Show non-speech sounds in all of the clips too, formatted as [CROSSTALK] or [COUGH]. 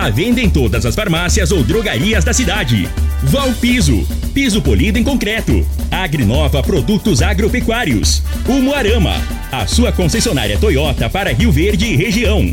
A venda em todas as farmácias ou drogarias da cidade. Valpiso, piso polido em concreto. Agrinova Produtos Agropecuários. Umuarama, a sua concessionária Toyota para Rio Verde e região.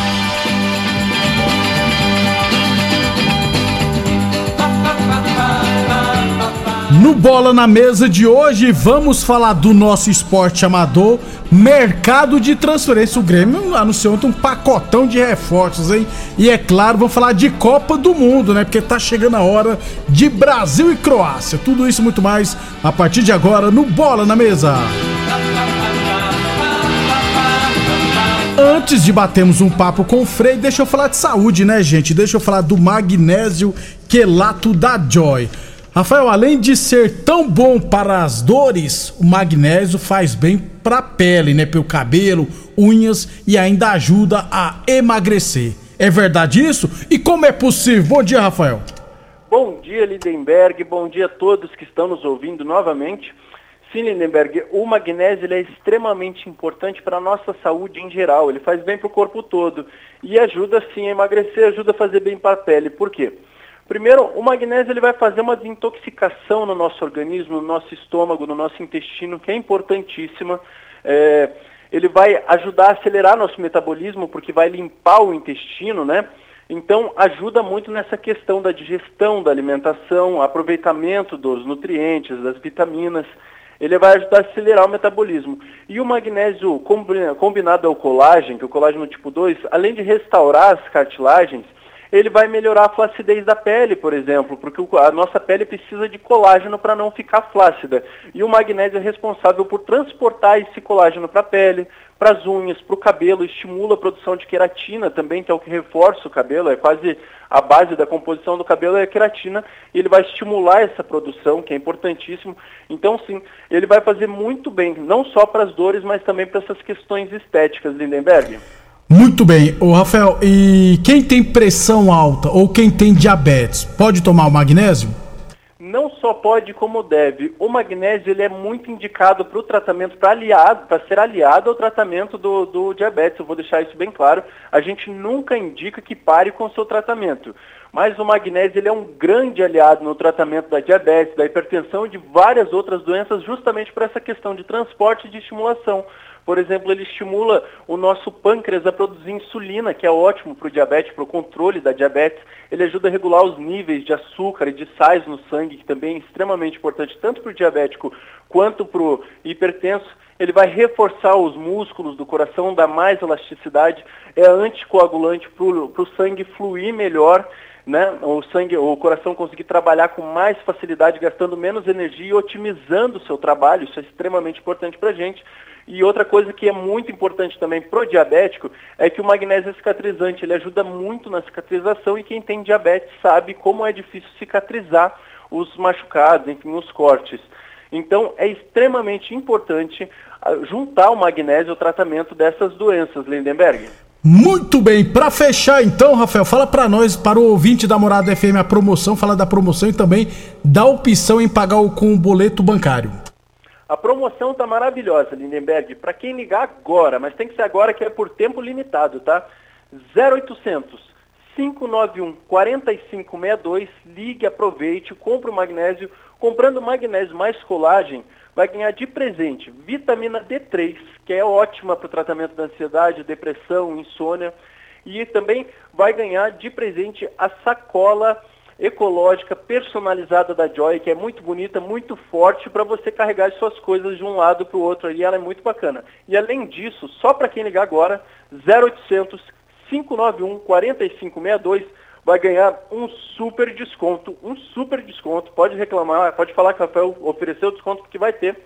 No Bola na Mesa de hoje, vamos falar do nosso esporte amador, mercado de transferência. O Grêmio anunciou ontem um pacotão de reforços, hein? E é claro, vamos falar de Copa do Mundo, né? Porque tá chegando a hora de Brasil e Croácia. Tudo isso e muito mais a partir de agora no Bola na Mesa. Antes de batermos um papo com o Frei, deixa eu falar de saúde, né, gente? Deixa eu falar do magnésio quelato da Joy. Rafael, além de ser tão bom para as dores, o magnésio faz bem para a pele, né? Pelo cabelo, unhas e ainda ajuda a emagrecer. É verdade isso? E como é possível? Bom dia, Rafael. Bom dia, Lindenberg. Bom dia a todos que estão nos ouvindo novamente. Sim, Lindenberg, o magnésio é extremamente importante para a nossa saúde em geral. Ele faz bem para o corpo todo e ajuda sim a emagrecer, ajuda a fazer bem para a pele. Por quê? Primeiro, o magnésio ele vai fazer uma desintoxicação no nosso organismo, no nosso estômago, no nosso intestino, que é importantíssima. É, ele vai ajudar a acelerar nosso metabolismo, porque vai limpar o intestino, né? Então, ajuda muito nessa questão da digestão da alimentação, aproveitamento dos nutrientes, das vitaminas. Ele vai ajudar a acelerar o metabolismo. E o magnésio combinado ao colágeno, que é o colágeno tipo 2, além de restaurar as cartilagens, ele vai melhorar a flacidez da pele, por exemplo, porque a nossa pele precisa de colágeno para não ficar flácida. E o magnésio é responsável por transportar esse colágeno para a pele, para as unhas, para o cabelo, estimula a produção de queratina também, que é o que reforça o cabelo, é quase a base da composição do cabelo é a queratina, e ele vai estimular essa produção, que é importantíssimo. Então, sim, ele vai fazer muito bem, não só para as dores, mas também para essas questões estéticas, Lindenberg. Muito bem. O Rafael, e quem tem pressão alta ou quem tem diabetes, pode tomar o magnésio? Não só pode como deve. O magnésio ele é muito indicado para o tratamento, para aliado, para ser aliado ao tratamento do, do diabetes. Eu vou deixar isso bem claro. A gente nunca indica que pare com o seu tratamento. Mas o magnésio ele é um grande aliado no tratamento da diabetes, da hipertensão e de várias outras doenças, justamente por essa questão de transporte e de estimulação. Por exemplo, ele estimula o nosso pâncreas a produzir insulina, que é ótimo para o diabetes, para o controle da diabetes. Ele ajuda a regular os níveis de açúcar e de sais no sangue, que também é extremamente importante tanto para o diabético quanto para o hipertenso. Ele vai reforçar os músculos do coração, dar mais elasticidade, é anticoagulante para o sangue fluir melhor. Né, o sangue, o coração conseguir trabalhar com mais facilidade, gastando menos energia e otimizando o seu trabalho, isso é extremamente importante para a gente. E outra coisa que é muito importante também para o diabético é que o magnésio é cicatrizante, ele ajuda muito na cicatrização e quem tem diabetes sabe como é difícil cicatrizar os machucados, enfim, os cortes. Então é extremamente importante ah, juntar o magnésio ao tratamento dessas doenças, Lindenberg. Muito bem, para fechar então, Rafael, fala para nós, para o ouvinte da Morada FM, a promoção, fala da promoção e também da opção em pagar com o boleto bancário. A promoção tá maravilhosa, Lindenberg. Para quem ligar agora, mas tem que ser agora que é por tempo limitado, tá? 0800 591 4562, ligue, aproveite, compre o magnésio. Comprando magnésio mais colagem, vai ganhar de presente vitamina D3, que é ótima para o tratamento da ansiedade, depressão, insônia. E também vai ganhar de presente a sacola ecológica personalizada da Joy, que é muito bonita, muito forte para você carregar as suas coisas de um lado para o outro e ela é muito bacana. E além disso, só para quem ligar agora, 0800 591 4562 vai ganhar um super desconto, um super desconto. Pode reclamar, pode falar que o Rafael ofereceu desconto porque vai ter.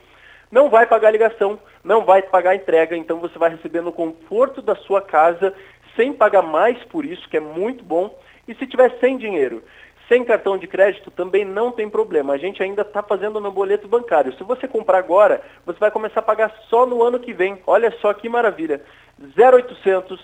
Não vai pagar ligação, não vai pagar entrega, então você vai receber no conforto da sua casa, sem pagar mais por isso, que é muito bom. E se tiver sem dinheiro, sem cartão de crédito também não tem problema. A gente ainda está fazendo no boleto bancário. Se você comprar agora, você vai começar a pagar só no ano que vem. Olha só que maravilha. 0800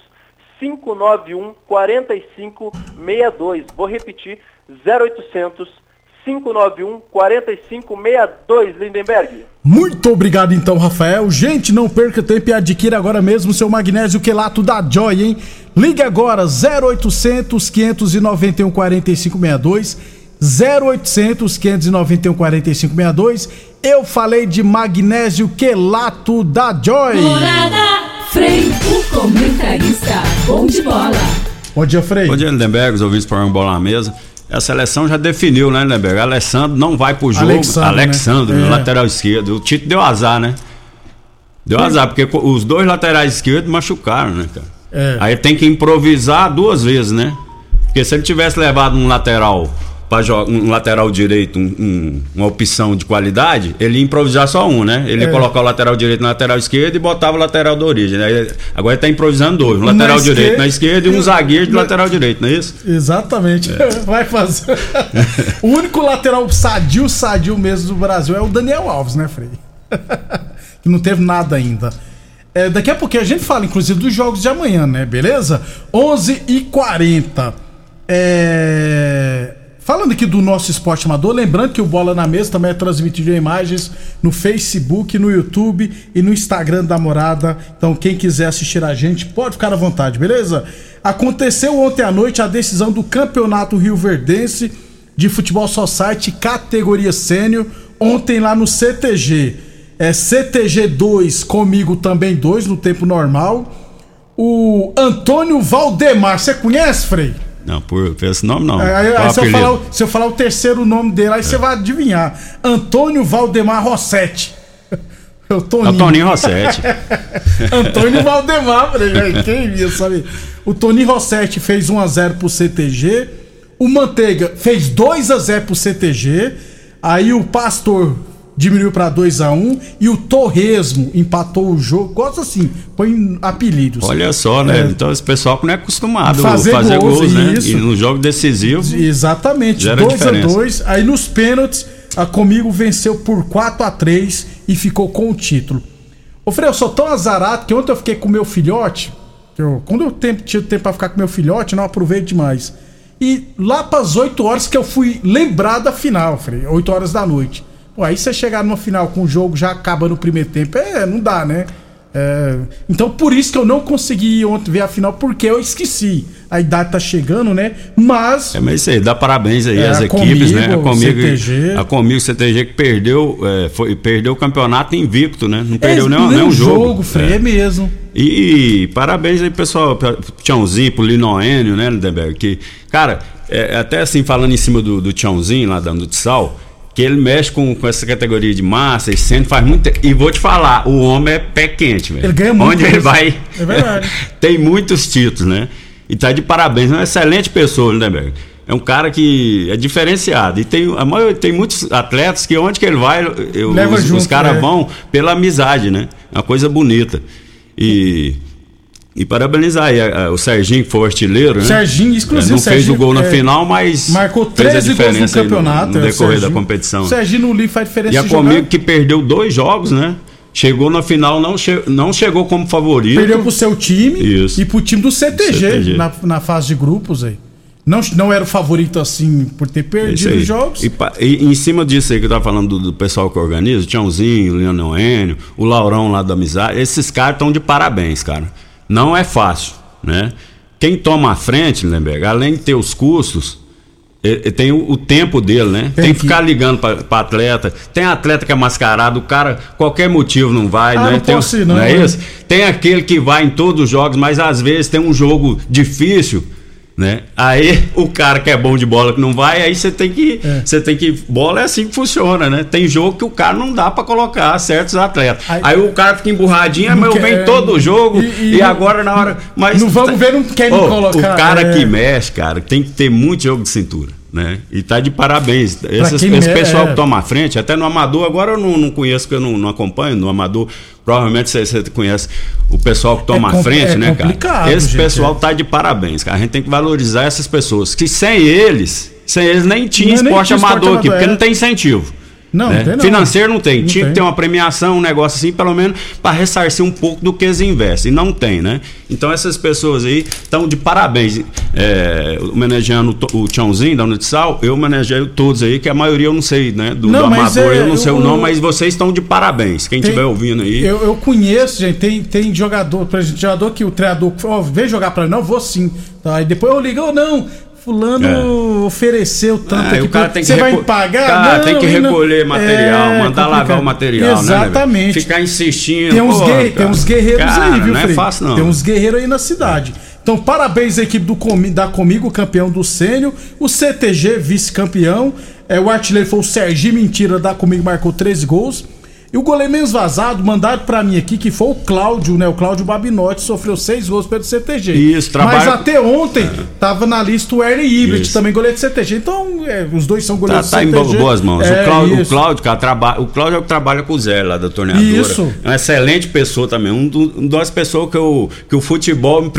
591 4562. Vou repetir. 0800 591 4562, Lindenberg. Muito obrigado então, Rafael. Gente, não perca tempo e adquira agora mesmo seu magnésio quelato da Joy, hein? Ligue agora 0800 591 4562. 0800 591 4562. Eu falei de magnésio quelato da Joy. Morada, Frei, o comentarista, bom de bola. Bom dia, Frei. Bom dia, Lindenberg, os ouvintes programa Bola na Mesa. A seleção já definiu, né, Lindenberg? Alessandro não vai pro jogo. Alexandre, Alexandre, né? no É. lateral esquerdo. O Tito deu azar, né? Deu azar, porque os dois laterais esquerdos machucaram, né, cara? É. Aí tem que improvisar duas vezes, né? Porque se ele tivesse levado um lateral para um lateral direito, um- um- uma opção de qualidade, ele ia improvisar só um, né? Ele ia É. colocar o lateral direito na lateral esquerda e botava o lateral da origem. né? Agora ele tá improvisando dois, um Na lateral esquerda- direito na esquerda e um zagueiro de Na- lateral direito, não é isso? Exatamente. É. [LAUGHS] Vai fazer. [LAUGHS] o único lateral sadio, sadio mesmo do Brasil é o Daniel Alves, né, Frei? [LAUGHS] que não teve nada ainda. É, daqui a pouquinho a gente fala, inclusive, dos jogos de amanhã, né? Beleza? 11 e 40 É... Falando aqui do nosso esporte amador, lembrando que o Bola na Mesa também é transmitido em imagens no Facebook, no YouTube e no Instagram da Morada. Então, quem quiser assistir a gente, pode ficar à vontade, beleza? Aconteceu ontem à noite a decisão do Campeonato Rio Verdense de Futebol Society categoria sênior, ontem lá no CTG. É CTG 2, comigo também 2 no tempo normal. O Antônio Valdemar, você conhece, Frei? Não, por, por esse nome não. Aí, aí, se, eu falar, o- se eu falar o terceiro nome dele, aí você vai adivinhar. Antônio Valdemar Rossetti. [LAUGHS] O Toninho. É o Toninho Rossetti. [LAUGHS] Antônio Valdemar, falei, quem ia saber? O Toninho Rossetti fez 1x0 pro CTG. O Manteiga fez 2x0 pro CTG. Aí o Pastor diminuiu pra 2x1. E o Torresmo empatou o jogo. Gosta assim, põe apelidos. Olha só, né? É. Então esse pessoal que não é acostumado Fazer a fazer gols, gols, né? isso. E no jogo decisivo. Exatamente, Gera 2 a diferença. 2 Aí nos pênaltis, a Comigo venceu por 4 a 3 e ficou com o título. Ô Frei, eu sou tão azarado que ontem eu fiquei com meu filhote. Eu, quando eu tempo, tinha tempo pra ficar com meu filhote, não aproveito demais. E lá pras 8 horas que eu fui lembrar da final, Frei, 8 horas da noite. Pô, aí você chegar numa final com o jogo já acabando o primeiro tempo, é, não dá, né? É, então por isso que eu não consegui ontem ver a final, porque eu esqueci. A idade tá chegando, né? Mas É, mas isso aí, dá parabéns aí É, às equipes, né? A Comigo, Comigo, CTG. a Comigo CTG que perdeu, é, foi, perdeu o campeonato invicto, né? Não perdeu É, nenhum, nenhum um jogo. jogo, Frei, é. É. mesmo. E, parabéns aí, pessoal, pro Tchãozinho, pro Linoênio, né, Lindenberg? Que, cara, é, até assim, falando em cima do, do Tchãozinho lá da Nutsal, que ele mexe com, com essa categoria de massa e centro, faz muito. E vou te falar, o homem é pé quente, velho. Ele ganha muito Onde ele isso. vai. É verdade. [LAUGHS] tem muitos títulos, né? E tá de parabéns, é uma excelente pessoa, Lindenberg. É um cara que é diferenciado. E tem, a maioria, tem muitos atletas que onde que ele vai, eu- Leva os, os caras é. vão pela amizade, né? É uma coisa bonita. E, e parabenizar aí a- a- o Serginho, que foi o artilheiro, né? Serginho, exclusivo, É, não fez Serginho, o gol na é, final, mas Marcou fez a 13 gols no campeonato. no, é, no o decorrer da Serginho. competição. O Serginho no Lee faz diferença E a. Comigo que perdeu dois jogos, né? Chegou na final, não, che não chegou como favorito. Perdeu pro seu time Isso. e pro time do CTG, CTG. Na, na fase de grupos aí. Não, não era o favorito assim por ter É perdido os jogos. E, e em cima disso aí que eu tava falando do, do pessoal que organiza, o Tiãozinho, o Leonel Enio, o Laurão lá da Amizade, esses caras estão de parabéns, cara. Não é fácil, né? Quem toma a frente, Lemberg, além de ter os custos, tem o, o, tempo dele, né? Tem, tem que ficar ligando para atleta. Tem atleta que é mascarado, o cara, qualquer motivo não vai, ah, né? Não, tem, posso ir, não, não é né? isso? Tem aquele que vai em todos os jogos, mas às vezes tem um jogo difícil né? Aí o cara que é bom de bola que não vai, aí você tem que, é. você tem que bola é assim que funciona, né? Tem jogo que o cara não dá para colocar certos atletas. Aí, aí, o cara fica emburradinho, mas eu venho todo o jogo e, e, e, agora na hora, mas não vamos ver, não quer me colocar. O cara é. que mexe, cara, tem que ter muito jogo de cintura né? E tá de parabéns. Esse, esse pessoal é... que toma a frente, até no Amador, agora eu não, não conheço, porque eu não, não, acompanho no Amador. Provavelmente você, você conhece o pessoal que toma é a frente, é né, cara? Esse gente, pessoal é. tá de parabéns, cara. A gente tem que valorizar essas pessoas. Que sem eles, sem eles nem tinha não, esporte nem tinha amador aqui, porque é. não tem incentivo. Não, né? não tem não. Financeiro não tem. Não Tinha tem. que ter uma premiação, um negócio assim, pelo menos para ressarcir um pouco do que eles investem. E não tem, né? Então essas pessoas aí estão de parabéns. É, homenageando o Tchãozinho da Unitsal, eu homenageio todos aí, que a maioria eu não sei, né? Do, não, do Amador, é, eu não sei eu, o nome, mas vocês estão de parabéns. Quem estiver ouvindo aí. Eu, eu, conheço, gente, tem, tem jogador, por exemplo, jogador que o treinador oh, vem jogar para não, vou sim. Tá, e depois eu ligo, oh, não Fulano é. ofereceu tanto é, aqui. O cara tem que Você vai pagar? Cara, não, tem que recolher não... material, é, mandar lavar o material, né, Exatamente. né? Ficar insistindo. Tem uns, pô, tem uns guerreiros cara, aí, viu, Não é fácil, não. Tem uns guerreiros aí na cidade. Então, parabéns à equipe do, da Comigo, campeão do Sênio. O CTG, vice-campeão. É, o artilheiro foi o Serginho Mentira da Comigo, marcou 13 gols. E o goleiro menos vazado, mandado para mim aqui, que foi o Cláudio, né? O Cláudio Babinotti, sofreu seis gols pelo CTG. Isso, trabalho... Mas até ontem é. tava na lista o Ernie Ibrit, também goleiro de CTG. Então, é, os dois são goleiros tá, de CTG. Tá em boas mãos. É, o, Cláudio, o Cláudio, cara, trabalha, o Cláudio é o que trabalha com o Zé lá da torneadora. Isso. É uma excelente pessoa também. Um, do, um das pessoas que, eu, que o futebol me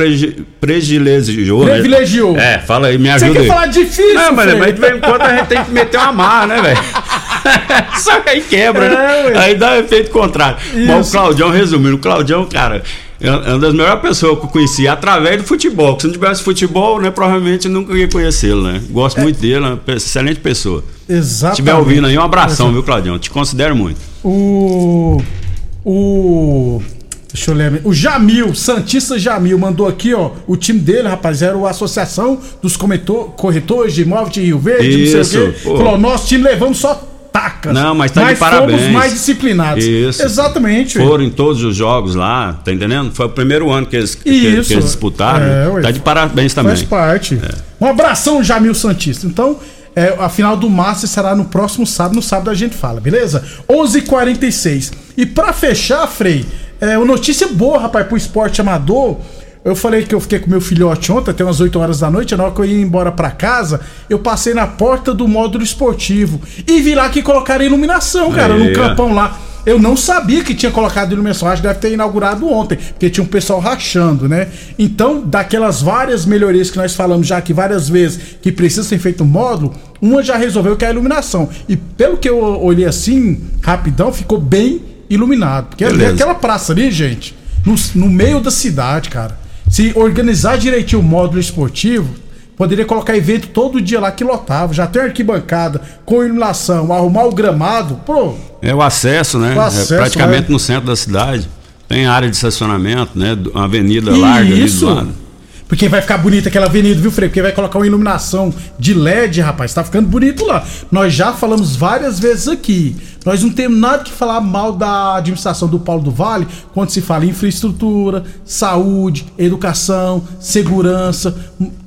privilegiou. Né? Privilegiou. É, fala aí, me ajuda Você quer aí. falar difícil, Não, mas, mas de vez em quando a gente tem que meter uma marra, né, velho? [LAUGHS] [LAUGHS] Só que aí quebra, né? É, aí dá efeito contrário. Isso. Mas o Claudião, resumindo, o Claudião, cara, é uma das melhores pessoas que eu conheci através do futebol. Se não tivesse futebol, né, provavelmente nunca ia conhecê-lo, né? Gosto é. muito dele, uma excelente pessoa. Exatamente. Se estiver ouvindo aí, um abração, viu, Claudião? Te considero muito. O. O. Deixa eu ler. O Jamil, Santista Jamil, mandou aqui, ó. O time dele, rapaz, era a Associação dos Corretores de Imóveis de Rio Verde, Isso, não sei o quê. Pô. Falou, nosso time levamos só Não, mas tá mas de parabéns. fomos mais disciplinados. Isso. Exatamente. Foram em todos os jogos lá, tá entendendo? Foi o primeiro ano que eles, que, que eles disputaram. É, tá de parabéns também. Faz parte. É. Um abração, Jamil Santista. Então, é, a final do Master será no próximo sábado. No sábado a gente fala, beleza? 11:46 h 46 E para fechar, Frei, é uma notícia boa, rapaz, pro esporte amador. Eu falei que eu fiquei com meu filhote ontem, até umas 8 horas da noite, na hora que eu ia embora para casa, eu passei na porta do módulo esportivo e vi lá que colocaram iluminação, cara, no campão lá. Eu não sabia que tinha colocado iluminação, acho que deve ter inaugurado ontem, porque tinha um pessoal rachando, né? Então, daquelas várias melhorias que nós falamos já aqui várias vezes que precisa ser feito um módulo, uma já resolveu que é a iluminação. E pelo que eu olhei assim, rapidão, ficou bem iluminado. Porque é aquela praça ali, gente, no, no meio da cidade, cara. Se organizar direitinho o módulo esportivo, poderia colocar evento todo dia lá que lotava. Já tem arquibancada com iluminação, arrumar o gramado, pô. É o acesso, né? O acesso, é praticamente é. no centro da cidade. Tem área de estacionamento, né? Uma avenida larga Isso. ali do lado. Porque vai ficar bonita aquela avenida, viu, Frei? Porque vai colocar uma iluminação de LED, rapaz. Tá ficando bonito lá. Nós já falamos várias vezes aqui. Nós não temos nada que falar mal da administração do Paulo do Vale quando se fala em infraestrutura, saúde, educação, segurança,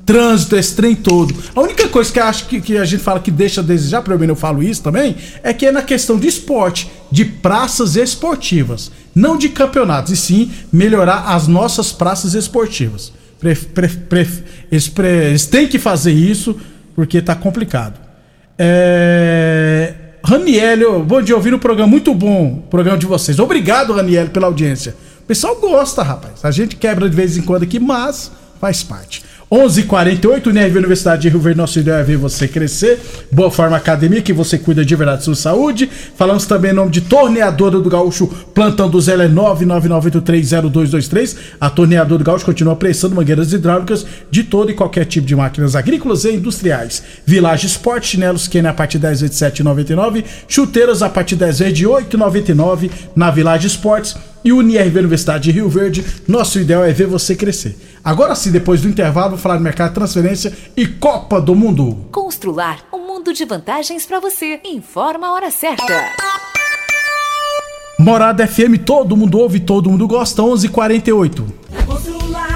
trânsito, esse trem todo. A única coisa que, acho que, que a gente fala que deixa a desejar, pelo menos eu falo isso também, é que é na questão de esporte, de praças esportivas. Não de campeonatos, e sim melhorar as nossas praças esportivas. Pref, pref, eles, eles, têm que fazer isso porque tá complicado. É... Raniel, bom dia, ouvindo o programa, muito bom o programa de vocês. Obrigado, Raniel, pela audiência. O pessoal gosta, rapaz. A gente quebra de vez em quando aqui, mas faz parte. 11:48 UNIRV Universidade de Rio Verde, nosso ideal é ver você crescer. Boa Forma Academia, que você cuida de verdade da sua saúde. Falamos também em nome de Torneadora do Gaúcho, plantão do Zé é 999830223. A Torneadora do Gaúcho continua prestando mangueiras hidráulicas de todo e qualquer tipo de máquinas agrícolas e industriais. Village Sport, chinelos Kenner a partir de 10 vezes de 7,99. Chuteiras a partir de 10 vezes de 8,99 na Village Sports. e UniRV Universidade de Rio Verde. Nosso ideal é ver você crescer. Agora sim, depois do intervalo, vou falar de mercado de transferência e Copa do Mundo. Constrular um mundo de vantagens para você. Informa a hora certa. Morada FM, todo mundo ouve, todo mundo gosta, 11:48. Constrular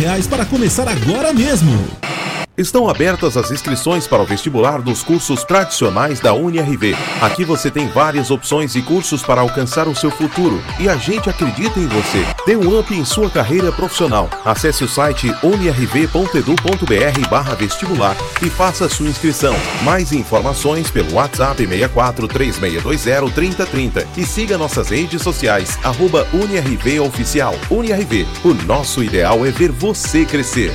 reais para começar agora mesmo. Estão abertas as inscrições para o vestibular dos cursos tradicionais da UniRV. Aqui você tem várias opções e cursos para alcançar o seu futuro e a gente acredita em você. Dê um up em sua carreira profissional. Acesse o site unirv.edu.br vestibular e faça sua inscrição. Mais informações pelo WhatsApp 64 3620 3030 e siga nossas redes sociais arroba UniRV Oficial. UniRV, o nosso ideal é ver você crescer.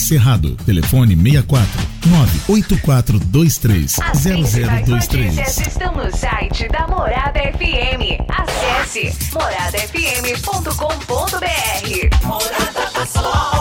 Cerrado. Telefone 64 98423 0023. estão no site da Morada FM. Acesse moradafm.com.br. Morada do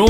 varón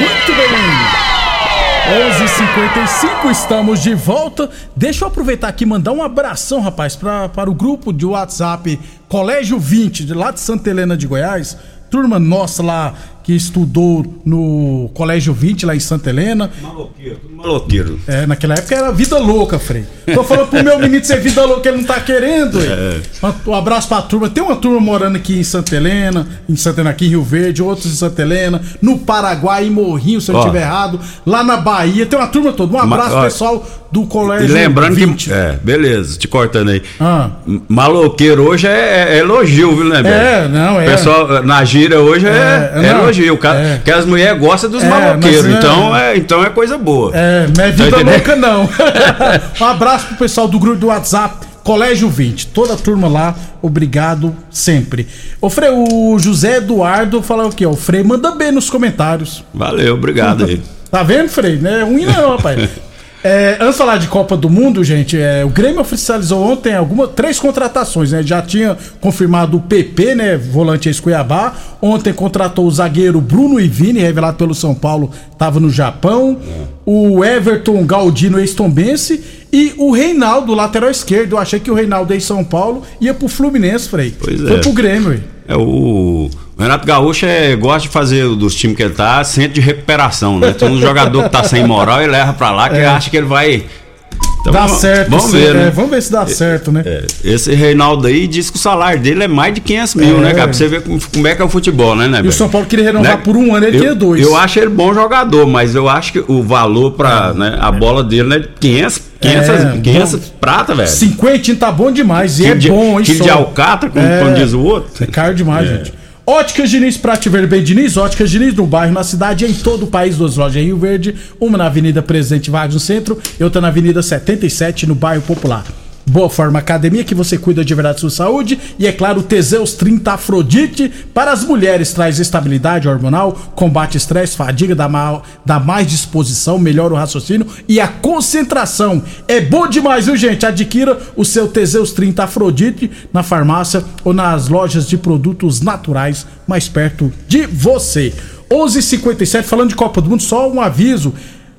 Muito bem. 11:55 estamos de volta. Deixa eu aproveitar aqui e mandar um abração, rapaz, pra, para o grupo de WhatsApp Colégio 20, de lá de Santa Helena de Goiás. Turma nossa lá que estudou no Colégio 20 lá em Santa Helena. Maloqueiro. É, naquela época era vida louca, Frei. Tô falando pro meu menino ser vida louca, ele não tá querendo. É. Um abraço pra turma. Tem uma turma morando aqui em Santa Helena, em Santa Helena, aqui em Rio Verde, outros em Santa Helena, no Paraguai, em Morrinho, se eu estiver errado, lá na Bahia. Tem uma turma toda. Um abraço, Ma- pessoal do E Colégio lembrando 20. que. É, beleza, te cortando aí. Ah. Maloqueiro hoje é, é elogio, viu, né? É, não, é. Pessoal na gira hoje é, É, é não, elogio. O cara, é. Porque as mulheres gostam dos É, maloqueiros. é- então, é, então é coisa boa. É, não é vida louca, não. [LAUGHS] um abraço pro pessoal do grupo do WhatsApp, Colégio 20. Toda a turma lá, obrigado sempre. Ô, Frei, o José Eduardo falou aqui, ó. O Frei manda bem nos comentários. Valeu, obrigado aí. Tá vendo, Frei? Não é ruim, não, rapaz. [LAUGHS] É, antes de falar de Copa do Mundo, gente, é, o Grêmio oficializou ontem alguma, três contratações, né? Já tinha confirmado o PP, né? Volante ex-Cuiabá. Ontem contratou o zagueiro Bruno Ivini, revelado pelo São Paulo, estava no Japão. O Everton Galdino, ex-Tombense. E o Reinaldo, lateral esquerdo. Eu achei que o Reinaldo, ex-São Paulo, ia pro Fluminense, Frei. Pois Foi é. pro Grêmio. É, o o Renato Gaúcho é, gosta de fazer dos times que ele tá centro de recuperação, né? Tem um jogador que tá sem moral e leva pra lá que É. acha que ele vai. Então, dá vamos- certo. Vamos ver, é, né? vamos ver se dá certo, né? Esse Reinaldo aí diz que o salário dele é mais de 500 mil, É. né, cara? Pra você ver como, como é que é o futebol, né, né? E o? São Paulo queria renovar Né? por um ano, ele eu, queria dois. Eu acho ele bom jogador, mas eu acho que o valor pra né, a bola dele né, 500, 500, É, 500 bom. prata, velho. Cinquentinho tá bom demais. E é de- bom, hein, quilo de alcatra, como- como diz o outro. É caro demais, É. gente. Óticas Diniz, Prate Verde Bem Diniz, Óticas Diniz no bairro, na cidade em todo o país, duas lojas em Rio Verde, uma na Avenida Presidente Vargas no centro e outra na Avenida 77 no bairro Popular. Boa Forma Academia, que você cuida de verdade da sua saúde. E é claro, Teseus 30 Afrodite. Para as mulheres, traz estabilidade hormonal, combate estresse, fadiga, dá, mal, dá mais disposição, melhora o raciocínio e a concentração. É bom demais, viu, gente? Adquira o seu Teseus 30 Afrodite na farmácia ou nas lojas de produtos naturais mais perto de você. 11:57 falando de Copa do Mundo, só um aviso.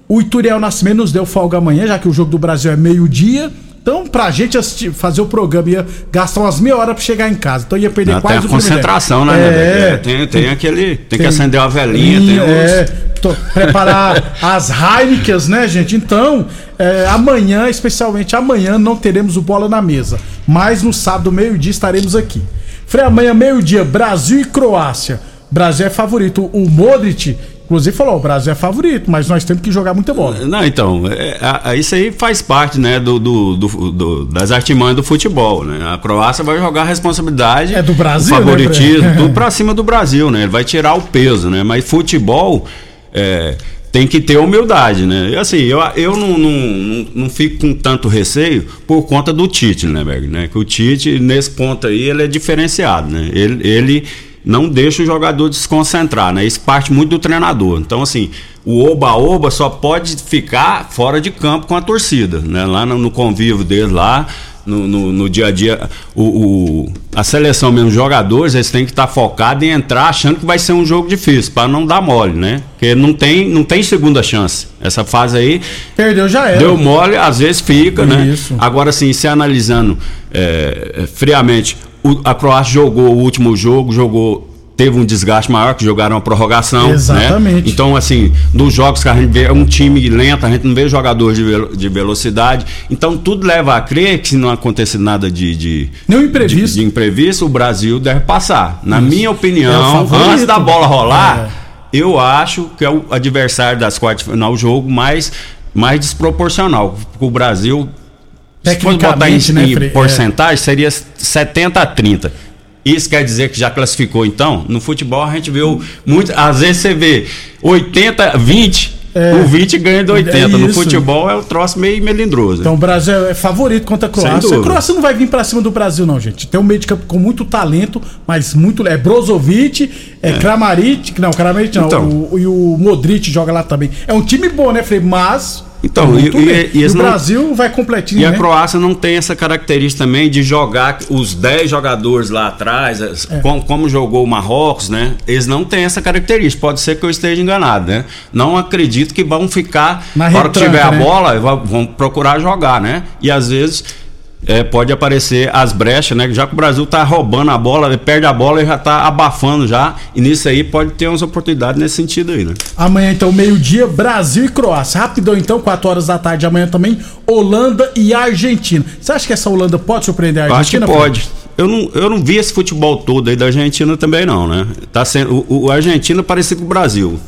O Ituriel Nascimento nos deu folga amanhã, já que o jogo do Brasil é meio-dia. Então, pra gente assistir- fazer o programa, ia gastar umas meia hora pra chegar em casa. Então ia perder Não, quase tem a concentração, né, tempo. né, É? Tem, tem, aquele. Tem, que acender uma velhinha, tem uns. é, tô- preparar as Heinekens, né, gente? Então, é, amanhã, especialmente amanhã, não teremos o bola na mesa. Mas no sábado, meio-dia, estaremos aqui. Frei, amanhã, meio-dia, Brasil e Croácia. Brasil é favorito. O Modric, inclusive, falou: o Brasil é favorito, mas nós temos que jogar muita bola. Não, então, é, isso aí faz parte, né, do, do- do- das artimanhas do futebol, né? A Croácia vai jogar a responsabilidade, É do Brasil, o favoritismo, né, tudo pra cima do Brasil, né? Ele vai tirar o peso, né? Mas futebol, é, tem que ter humildade, né? E assim, eu, eu não, não, não, não fico com tanto receio por conta do Tite, né, Berg? Né? Que o Tite, nesse ponto aí, ele é diferenciado, né? Ele, ele não deixa o jogador desconcentrar, né? Isso parte muito do treinador. Então, assim, o oba-oba só pode ficar fora de campo com a torcida, né? Lá no, no convívio dele lá, no, no, no, dia a dia, o, o, a seleção mesmo, os jogadores, eles têm que estar tá focados em entrar achando que vai ser um jogo difícil, para não dar mole, né? Porque não tem, não tem segunda chance. Essa fase aí. Perdeu já era. Deu mole, às vezes fica, né? Isso. Agora, assim, se analisando é, friamente, o, a Croácia jogou o último jogo, jogou teve um desgaste maior, que jogaram a prorrogação. Né? Exatamente. Né? Então, assim, nos jogos que a gente vê é um time lento, a gente não vê jogadores de, velo, de velocidade. Então, tudo leva a crer que se não acontecer nada de. de imprevisto. De, de, imprevisto, o Brasil deve passar. Na Isso. minha opinião, é antes da bola rolar, é. eu acho que é o adversário das quartas final jogo mais, mais desproporcional. O Brasil. Se fosse botar em, né, em porcentagem, é. seria 70 a 30. Isso quer dizer que já classificou então? No futebol a gente viu muito, às vezes você vê 80, 20, é, o 20 ganha de 80. É no futebol é o troço meio melindroso. Então o Brasil é favorito contra a Croácia. A Croácia não vai vir para cima do Brasil, não, gente. Tem um meio de campo com muito talento, mas muito. É Brozovic, é, é. Kramaric. Não, Kramaric não. Então, o, e o Modric joga lá também. É um time bom, né, Frei? Mas então, e, e, e, o Brasil vai completinho. E a né? Croácia não tem essa característica também de jogar os 10 jogadores lá atrás, é. como, como, jogou o Marrocos, né? Eles não têm essa característica. Pode ser que eu esteja enganado, né? Não acredito que vão ficar, na hora que tiver né? a bola, vão procurar jogar, né? E às vezes é, pode aparecer as brechas, né? Já que o Brasil tá roubando a bola, ele perde a bola e já tá abafando já. E nisso aí pode ter umas oportunidades nesse sentido aí, né? Amanhã, então, meio-dia, Brasil e Croácia. Rapidão, então, 4 horas da tarde. Amanhã também, Holanda e Argentina. Você acha que essa Holanda pode surpreender a Argentina? Acho que pode. Eu não, eu não vi esse futebol todo aí da Argentina também, não, né? Tá sendo, o, o Argentina parecido com o Brasil.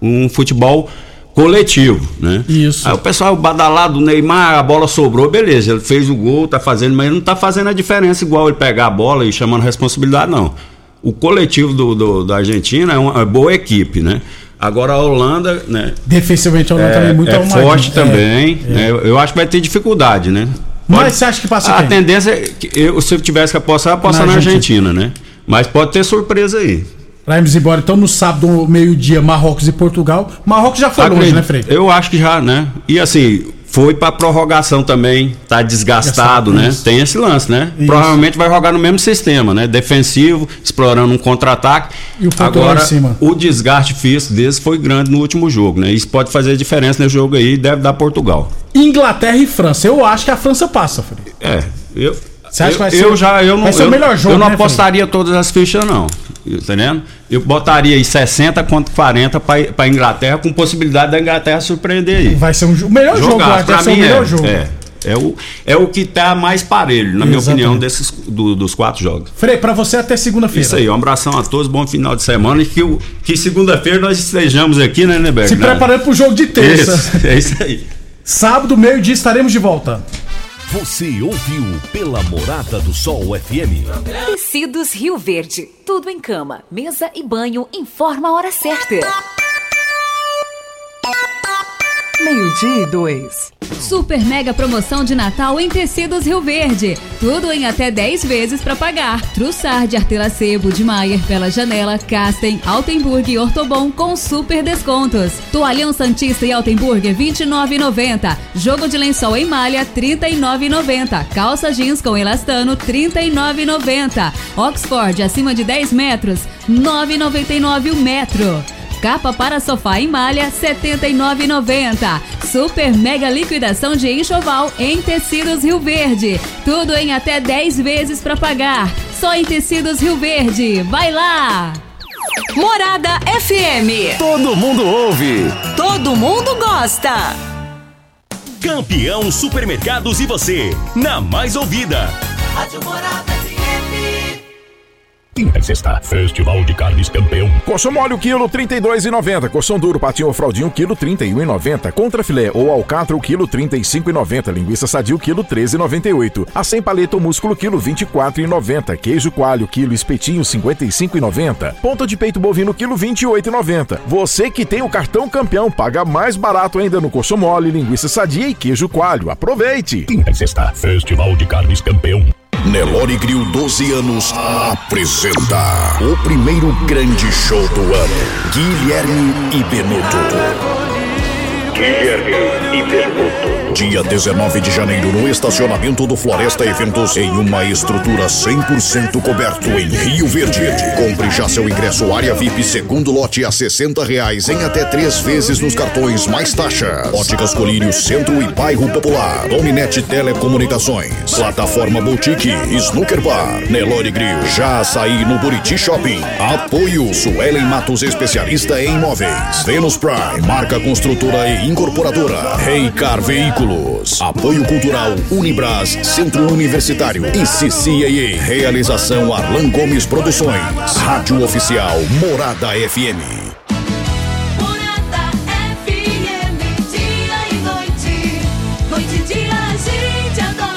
Um futebol coletivo, né? Isso. Aí o pessoal badalado, o Neymar, a bola sobrou, beleza, ele fez o gol, tá fazendo, mas não tá fazendo a diferença igual ele pegar a bola e chamando responsabilidade, não. O coletivo do, do da Argentina é uma, boa equipe, né? Agora a Holanda, né? Defensivamente a Holanda é, também é muito é forte é, também, é, né? Eu acho que vai ter dificuldade, né? Pode, mas você acha que passa A quem? tendência é que eu, se eu tivesse que apostar, apostar na, na Argentina. Argentina, né? Mas pode ter surpresa aí. Pra irmos embora, então no sábado, meio-dia, Marrocos e Portugal. Marrocos já foi Acredito. longe, né, Frei? Eu acho que já, né? E assim, foi pra prorrogação também, tá desgastado, né? Isso. Tem esse lance, né? Isso. Provavelmente vai jogar no mesmo sistema, né? Defensivo, explorando um contra-ataque. E o Portugal Agora, em cima. o desgaste físico desse foi grande no último jogo, né? Isso pode fazer diferença nesse jogo aí, deve dar Portugal. Inglaterra e França. Eu acho que a França passa, Frei. É, eu, você acha eu, que vai ser, eu já, eu não, vai ser eu, o melhor jogo? Eu não né, apostaria todas as fichas, não. Entendendo? Eu botaria aí 60 contra 40 para Inglaterra, com possibilidade da Inglaterra surpreender aí. Vai ser um, o melhor Jogar, jogo, vai ser o melhor é, jogo. É. É o, é o que tá mais parelho, na minha opinião, desses, do, dos quatro jogos. Frei, para você até segunda-feira. Isso aí, um abração a todos, bom final de semana e que, que segunda-feira nós estejamos aqui, né, Neberg? Se preparando pro jogo de terça. Isso, é isso aí. Sábado, meio-dia, estaremos de volta. Você ouviu pela Morada do Sol FM. Tecidos Rio Verde. Tudo em cama, mesa e banho. Informa a hora certa. Meio-dia e dois. Super mega promoção de Natal em Tecidos Rio Verde. Tudo em até 10 vezes para pagar. Trussard, Artelacebo, de Maier, Bela Janela, Casten, Altenburg e Ortobon com super descontos. Toalhão Santista e Altenburg 29,90. Jogo de lençol em malha 39,90. Calça jeans com elastano 39,90. Oxford acima de 10 metros 9,99 o metro. Capa para sofá em malha, R$ 79,90. Super mega liquidação de enxoval em tecidos Rio Verde. Tudo em até 10 vezes para pagar. Só em tecidos Rio Verde. Vai lá! Morada FM. Todo mundo ouve. Todo mundo gosta. Campeão Supermercados e você, na mais ouvida. Rádio Morada. Quinta e sexta, Festival de Carnes Campeão. Coxão mole, o quilo 32,90. Coxão duro, patinho ou fraldinho, quilo 31,90. Contra filé ou alcatra, o quilo 35,90. Linguiça sadio, quilo 13,98. A sem paleta ou músculo, quilo 24,90. Queijo coalho, quilo espetinho, 55,90. Ponta de peito bovino, quilo 28,90. Você que tem o cartão campeão, paga mais barato ainda no coxão mole, linguiça sadia e queijo coalho. Aproveite! Quinta e sexta, Festival de Carnes Campeão. Nelore Grill 12 anos apresenta o primeiro grande show do ano. Guilherme e Benuto. Guilherme e Benuto. Dia 19 de janeiro, no estacionamento do Floresta Eventos, em uma estrutura 100% coberto em Rio Verde. Compre já seu ingresso área VIP segundo lote a 60 reais em até três vezes nos cartões mais taxas. Óticas Colírio Centro e Bairro Popular. Dominete Telecomunicações. Plataforma Boutique. Snooker Bar. Nelore Grill. Já açaí no Buriti Shopping. Apoio Suelen Matos, especialista em imóveis. Venus Prime, marca construtora e incorporadora. Reicar Veículos. Apoio Cultural Unibras, Centro Universitário e CCAA. Realização Arlan Gomes Produções. Rádio Oficial Morada FM.